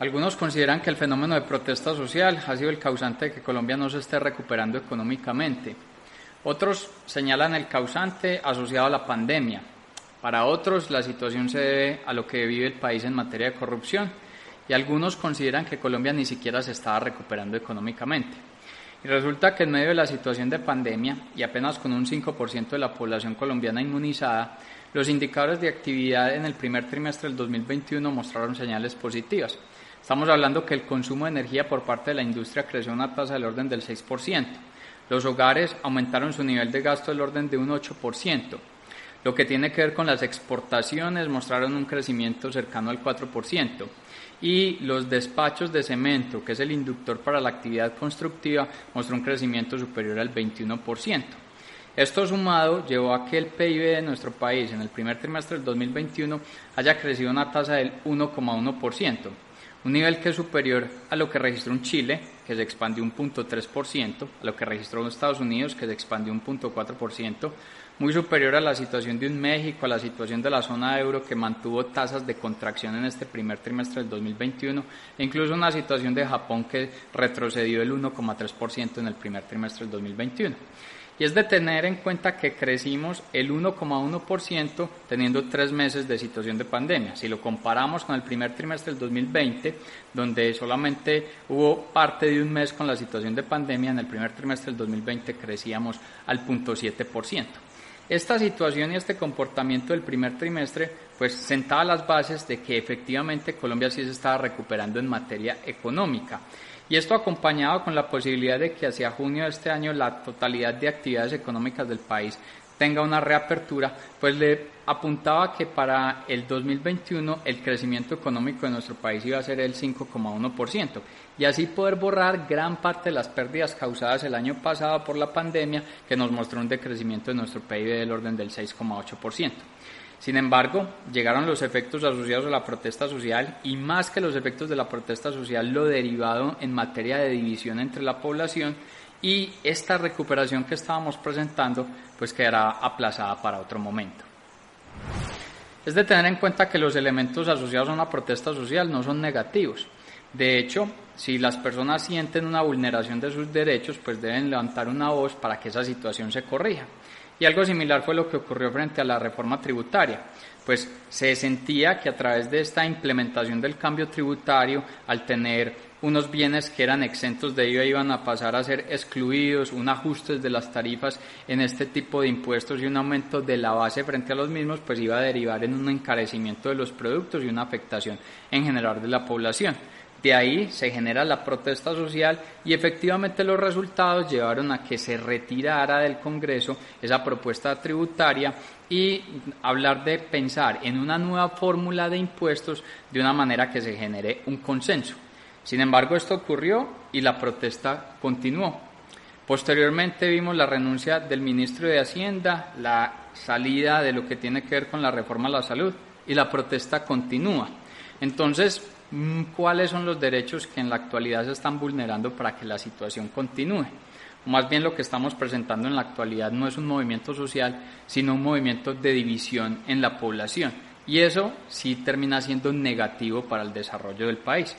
Algunos consideran que el fenómeno de protesta social ha sido el causante de que Colombia no se esté recuperando económicamente. Otros señalan el causante asociado a la pandemia. Para otros, la situación se debe a lo que vive el país en materia de corrupción. Y algunos consideran que Colombia ni siquiera se estaba recuperando económicamente. Y resulta que en medio de la situación de pandemia y apenas con un 5% de la población colombiana inmunizada, los indicadores de actividad en el primer trimestre del 2021 mostraron señales positivas. Estamos hablando que el consumo de energía por parte de la industria creció a una tasa del orden del 6%. Los hogares aumentaron su nivel de gasto del orden de un 8%. Lo que tiene que ver con las exportaciones mostraron un crecimiento cercano al 4%. Y los despachos de cemento, que es el inductor para la actividad constructiva, mostró un crecimiento superior al 21%. Esto sumado llevó a que el PIB de nuestro país en el primer trimestre del 2021 haya crecido una tasa del 1,1% un nivel que es superior a lo que registró un Chile, que se expandió un 0.3%, a lo que registró Estados Unidos, que se expandió un 0.4%, muy superior a la situación de un México, a la situación de la zona euro, que mantuvo tasas de contracción en este primer trimestre del 2021, e incluso una situación de Japón que retrocedió el 1,3% en el primer trimestre del 2021 y es de tener en cuenta que crecimos el 1,1% teniendo tres meses de situación de pandemia. Si lo comparamos con el primer trimestre del 2020, donde solamente hubo parte de un mes con la situación de pandemia, en el primer trimestre del 2020 crecíamos al 0.7%. Esta situación y este comportamiento del primer trimestre pues sentaba las bases de que efectivamente Colombia sí se estaba recuperando en materia económica y esto acompañado con la posibilidad de que hacia junio de este año la totalidad de actividades económicas del país tenga una reapertura, pues le apuntaba que para el 2021 el crecimiento económico de nuestro país iba a ser el 5,1% y así poder borrar gran parte de las pérdidas causadas el año pasado por la pandemia que nos mostró un decrecimiento de nuestro PIB del orden del 6,8%. Sin embargo, llegaron los efectos asociados a la protesta social y más que los efectos de la protesta social, lo derivado en materia de división entre la población y esta recuperación que estábamos presentando pues quedará aplazada para otro momento. Es de tener en cuenta que los elementos asociados a una protesta social no son negativos. De hecho, si las personas sienten una vulneración de sus derechos, pues deben levantar una voz para que esa situación se corrija. Y algo similar fue lo que ocurrió frente a la reforma tributaria, pues se sentía que a través de esta implementación del cambio tributario, al tener unos bienes que eran exentos de ello iban a pasar a ser excluidos, un ajuste de las tarifas en este tipo de impuestos y un aumento de la base frente a los mismos, pues iba a derivar en un encarecimiento de los productos y una afectación en general de la población. De ahí se genera la protesta social y efectivamente los resultados llevaron a que se retirara del Congreso esa propuesta tributaria y hablar de pensar en una nueva fórmula de impuestos de una manera que se genere un consenso. Sin embargo, esto ocurrió y la protesta continuó. Posteriormente vimos la renuncia del ministro de Hacienda, la salida de lo que tiene que ver con la reforma a la salud y la protesta continúa. Entonces, Mm, cuáles son los derechos que en la actualidad se están vulnerando para que la situación continúe. Más bien lo que estamos presentando en la actualidad no es un movimiento social, sino un movimiento de división en la población. Y eso sí termina siendo negativo para el desarrollo del país.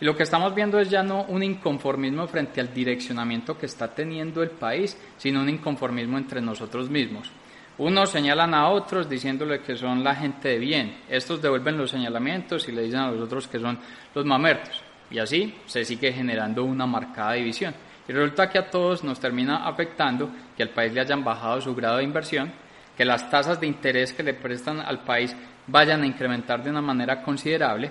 Y lo que estamos viendo es ya no un inconformismo frente al direccionamiento que está teniendo el país, sino un inconformismo entre nosotros mismos. Unos señalan a otros diciéndole que son la gente de bien. Estos devuelven los señalamientos y le dicen a los otros que son los mamertos. Y así se sigue generando una marcada división. Y resulta que a todos nos termina afectando que al país le hayan bajado su grado de inversión, que las tasas de interés que le prestan al país vayan a incrementar de una manera considerable,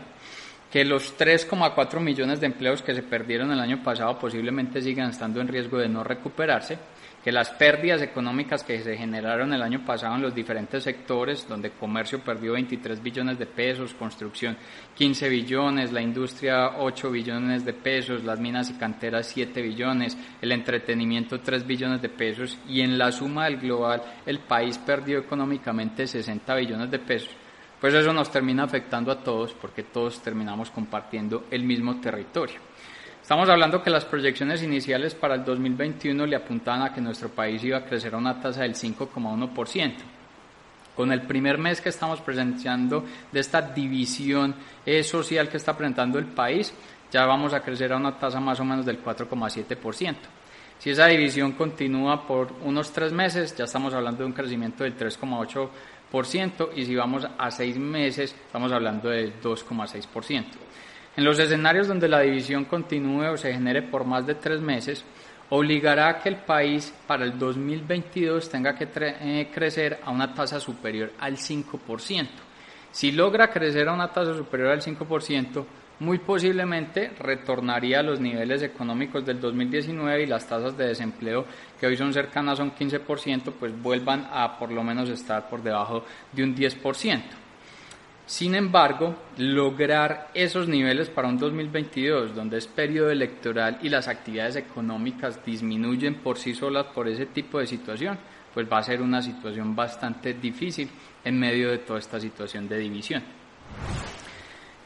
que los 3,4 millones de empleos que se perdieron el año pasado posiblemente sigan estando en riesgo de no recuperarse que las pérdidas económicas que se generaron el año pasado en los diferentes sectores, donde comercio perdió 23 billones de pesos, construcción 15 billones, la industria 8 billones de pesos, las minas y canteras 7 billones, el entretenimiento 3 billones de pesos y en la suma del global el país perdió económicamente 60 billones de pesos pues eso nos termina afectando a todos porque todos terminamos compartiendo el mismo territorio. Estamos hablando que las proyecciones iniciales para el 2021 le apuntaban a que nuestro país iba a crecer a una tasa del 5,1%. Con el primer mes que estamos presenciando de esta división eh, social que está presentando el país, ya vamos a crecer a una tasa más o menos del 4,7%. Si esa división continúa por unos tres meses, ya estamos hablando de un crecimiento del 3,8% y si vamos a seis meses estamos hablando del 2,6%. En los escenarios donde la división continúe o se genere por más de tres meses, obligará a que el país para el 2022 tenga que eh, crecer a una tasa superior al 5%. Si logra crecer a una tasa superior al 5%, muy posiblemente retornaría a los niveles económicos del 2019 y las tasas de desempleo que hoy son cercanas a un 15%, pues vuelvan a por lo menos estar por debajo de un 10%. Sin embargo, lograr esos niveles para un 2022, donde es periodo electoral y las actividades económicas disminuyen por sí solas por ese tipo de situación, pues va a ser una situación bastante difícil en medio de toda esta situación de división.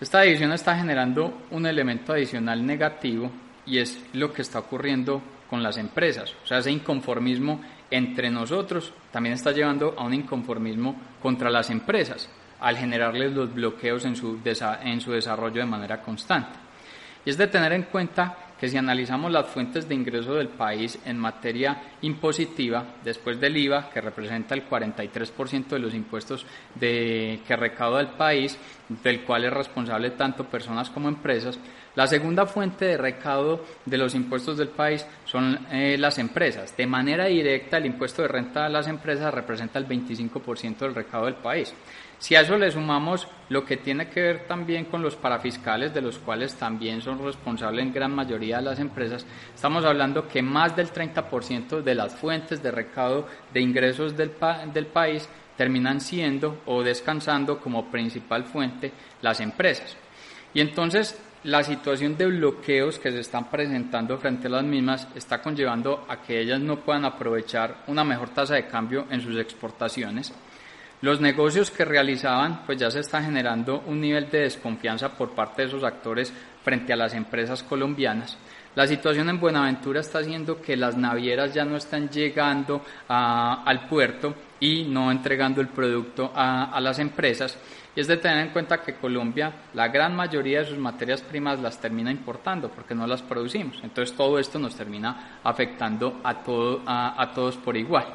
Esta división está generando un elemento adicional negativo y es lo que está ocurriendo con las empresas. O sea, ese inconformismo entre nosotros también está llevando a un inconformismo contra las empresas al generarles los bloqueos en su, desarrollo de manera constante. Y es de tener en cuenta que si analizamos las fuentes de ingreso del país en materia impositiva, después del IVA, que representa el 43% de los impuestos de, que recauda el país, del cual es responsable tanto personas como empresas, la segunda fuente de recaudo de los impuestos del país son eh, las empresas. De manera directa, el impuesto de renta a las empresas representa el 25% del recaudo del país. Si a eso le sumamos lo que tiene que ver también con los parafiscales, de los cuales también son responsables en gran mayoría de las empresas, estamos hablando que más del 30% de las fuentes de recaudo de ingresos del, del país terminan siendo o descansando como principal fuente las empresas. Y entonces la situación de bloqueos que se están presentando frente a las mismas está conllevando a que ellas no puedan aprovechar una mejor tasa de cambio en sus exportaciones los negocios que realizaban, pues ya se está generando un nivel de desconfianza por parte de esos actores frente a las empresas colombianas. La situación en Buenaventura está haciendo que las navieras ya no están llegando al puerto y no entregando el producto a, las empresas. Y es de tener en cuenta que Colombia, la gran mayoría de sus materias primas las termina importando porque no las producimos. Entonces todo esto nos termina afectando a, a todos por igual.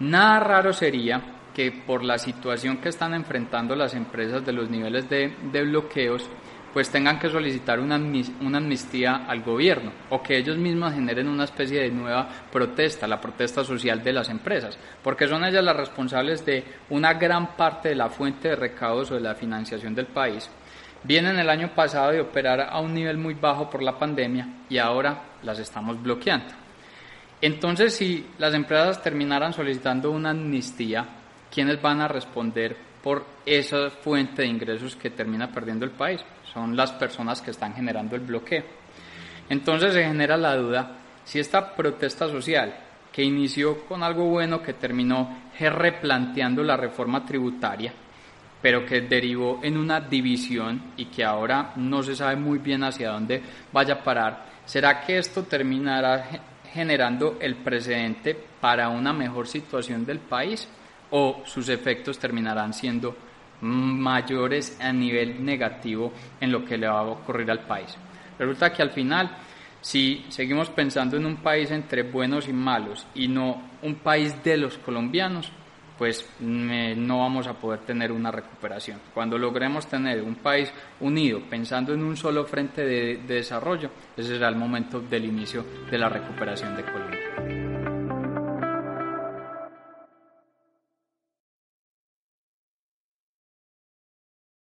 Nada raro sería que por la situación que están enfrentando las empresas de los niveles de, bloqueos, pues tengan que solicitar una, una, amnistía al gobierno o que ellos mismos generen una especie de nueva protesta, la protesta social de las empresas, porque son ellas las responsables de una gran parte de la fuente de recaudos o de la financiación del país. Vienen el año pasado de operar a un nivel muy bajo por la pandemia y ahora las estamos bloqueando. Entonces, si las empresas terminaran solicitando una amnistía, ¿quiénes van a responder por esa fuente de ingresos que termina perdiendo el país? Son las personas que están generando el bloqueo. Entonces se genera la duda si esta protesta social, que inició con algo bueno, que terminó replanteando la reforma tributaria, pero que derivó en una división y que ahora no se sabe muy bien hacia dónde vaya a parar, ¿será que esto terminará generando el precedente para una mejor situación del país? O sus efectos terminarán siendo mayores a nivel negativo en lo que le va a ocurrir al país. Resulta que al final, si seguimos pensando en un país entre buenos y malos y no un país de los colombianos, pues no vamos a poder tener una recuperación. Cuando logremos tener un país unido, pensando en un solo frente de, de desarrollo, ese será el momento del inicio de la recuperación de Colombia.